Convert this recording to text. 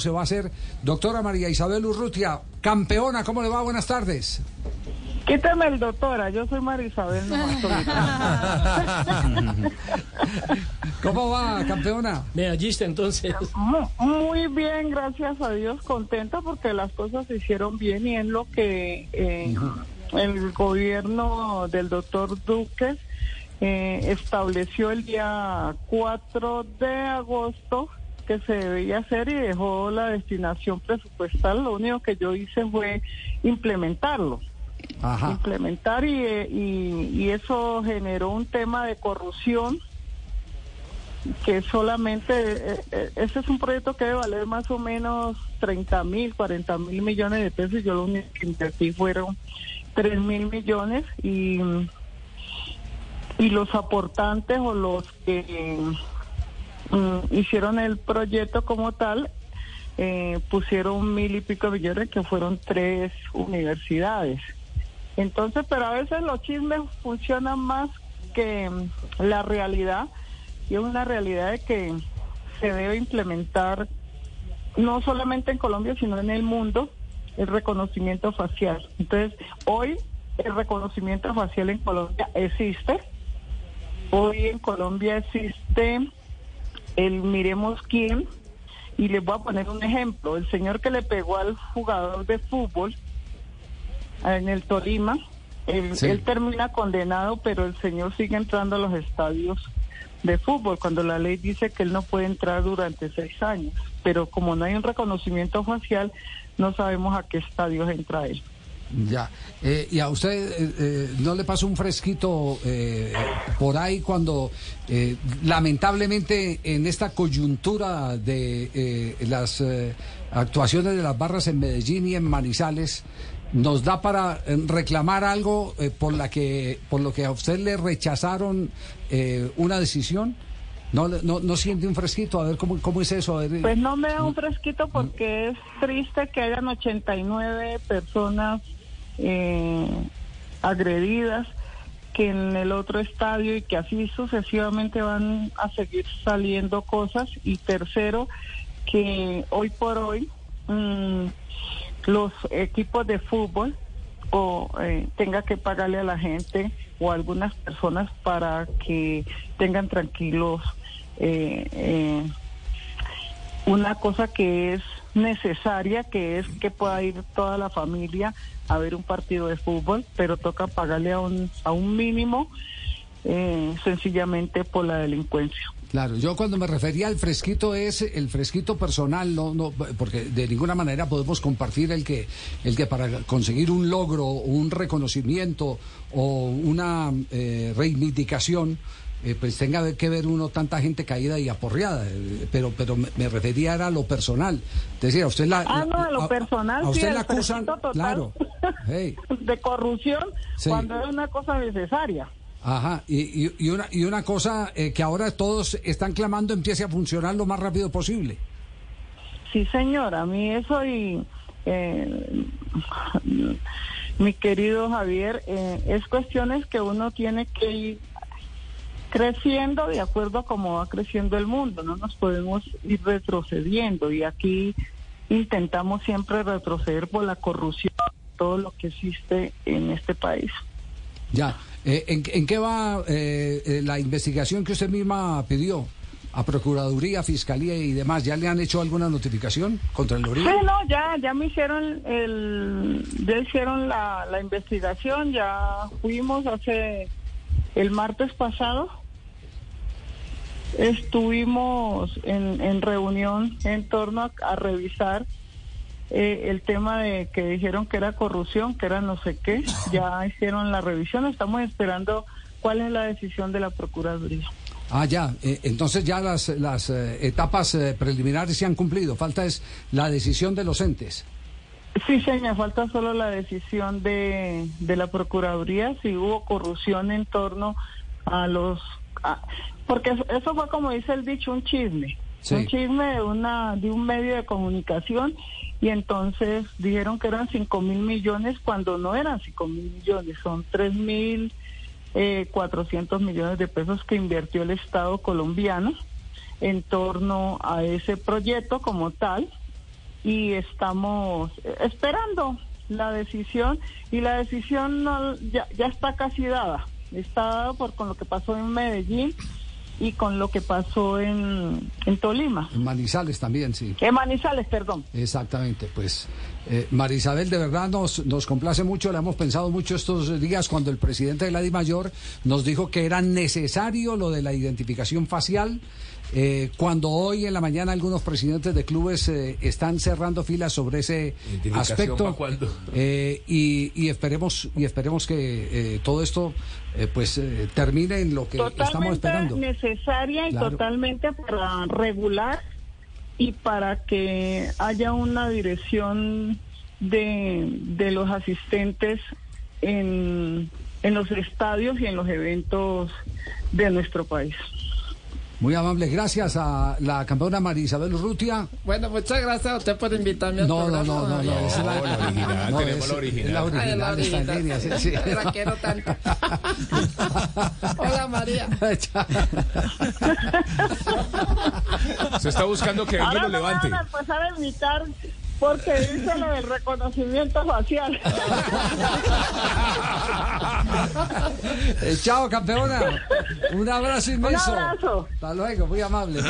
se va a hacer. Doctora María Isabel Urrutia, campeona, ¿cómo le va? Buenas tardes. Quítame el doctora, yo soy María Isabel. ¿Cómo va, campeona? Medallista, entonces. Muy bien, gracias a Dios, contenta porque las cosas se hicieron bien y en lo que eh, el gobierno del doctor Duque eh, estableció el día 4 de agosto que se debía hacer y dejó la destinación presupuestal. Lo único que yo hice fue implementarlo. Implementar y, y, eso generó un tema de corrupción que solamente, eh, eh, ese es un proyecto que debe valer más o menos 30 mil, 40 mil millones de pesos. Yo lo único que invertí fueron 3 mil millones y, y los aportantes o los que Mm, hicieron el proyecto como tal, eh, pusieron mil y pico millones que fueron tres universidades. Entonces, pero a veces los chismes funcionan más que mm, la realidad y es una realidad de que se debe implementar no solamente en Colombia, sino en el mundo el reconocimiento facial. Entonces, hoy el reconocimiento facial en Colombia existe. Hoy en Colombia existe el miremos quién, y les voy a poner un ejemplo, el señor que le pegó al jugador de fútbol en el Tolima, él, termina condenado, pero el señor sigue entrando a los estadios de fútbol, cuando la ley dice que él no puede entrar durante seis años, pero como no hay un reconocimiento facial, no sabemos a qué estadios entra él. Ya, eh, y a usted eh, eh, no le pasó un fresquito por ahí cuando lamentablemente en esta coyuntura de las actuaciones de las barras en Medellín y en Manizales nos da para reclamar algo por la que por lo que a usted le rechazaron una decisión. No, no, no siente un fresquito, a ver cómo, cómo es eso. Pues no me da un fresquito porque es triste que hayan 89 personas eh, agredidas que en el otro estadio y que así sucesivamente van a seguir saliendo cosas. Y tercero, que hoy por hoy mm, los equipos de fútbol o eh, tenga que pagarle a la gente o a algunas personas para que tengan tranquilos eh, eh, una cosa que es necesaria, que es que pueda ir toda la familia a ver un partido de fútbol, pero toca pagarle a un, a un mínimo eh, sencillamente por la delincuencia. Claro, yo cuando me refería al fresquito es el fresquito personal, no, no, porque de ninguna manera podemos compartir el que, el que para conseguir un logro, un reconocimiento o una eh, reivindicación eh, pues tenga que ver uno tanta gente caída y aporreada, eh, pero pero me, refería a lo personal. Decía, usted la Ah, no, a lo personal, a usted la acusan, claro, de corrupción cuando es una cosa necesaria. Ajá, y, y, una, y una cosa eh, que ahora todos están clamando empiece a funcionar lo más rápido posible. Sí, señora, a mí eso y mi querido Javier, es cuestiones que uno tiene que ir creciendo de acuerdo a cómo va creciendo el mundo, no nos podemos ir retrocediendo y aquí intentamos siempre retroceder por la corrupción, todo lo que existe en este país. Ya, eh, ¿en, qué va eh, eh, la investigación que usted misma pidió? a Procuraduría, Fiscalía y demás, ¿ya le han hecho alguna notificación contra el origen? Sí, no, ya, ya me hicieron el, ya hicieron la, la investigación, ya fuimos hace el martes pasado estuvimos en, reunión en torno a, revisar eh, el tema de que dijeron que era corrupción, que era no sé qué. Ya hicieron la revisión, estamos esperando cuál es la decisión de la Procuraduría. Ah, ya. Eh, entonces ya las, las eh, etapas preliminares se han cumplido. Falta es la decisión de los entes. Sí, señor, falta solo la decisión de, de la Procuraduría si hubo corrupción en torno a los... porque eso fue como dice el dicho, un chisme. Un chisme de, una, de un medio de comunicación y entonces dijeron que eran cinco mil millones cuando no eran cinco mil millones, son tres mil eh, cuatrocientos millones de pesos que invirtió el Estado colombiano en torno a ese proyecto como tal y estamos esperando la decisión y la decisión ya, ya está casi dada. Está dada por con lo que pasó en Medellín y con lo que pasó en, en Tolima. En Manizales también, sí. En Manizales, perdón. Exactamente, pues eh, Marisabel, de verdad nos, nos complace mucho, le hemos pensado mucho estos días cuando el presidente de la Mayor nos dijo que era necesario lo de la identificación facial. Eh, cuando hoy en la mañana algunos presidentes de clubes eh, están cerrando filas sobre ese aspecto eh, y, y, esperemos y esperemos que todo esto pues termine en lo que estamos esperando. Necesaria y totalmente para regular y para que haya una dirección de, de los asistentes en, en los estadios y en los eventos de nuestro país. Muy amable, gracias a la campeona María Isabel Rutia. Bueno, muchas gracias a usted por invitarme al no, programa. No, no, no, no, es la, original, no, tenemos la original. la original, la está en línea, sí, sí. La quiero tanto. Hola, María. Se está buscando que alguien lo levante. Ahora me van a empezar a invitar porque dice lo del reconocimiento facial. Eh, chao, campeona. Un abrazo inmenso. Un abrazo. Hasta luego, muy amable.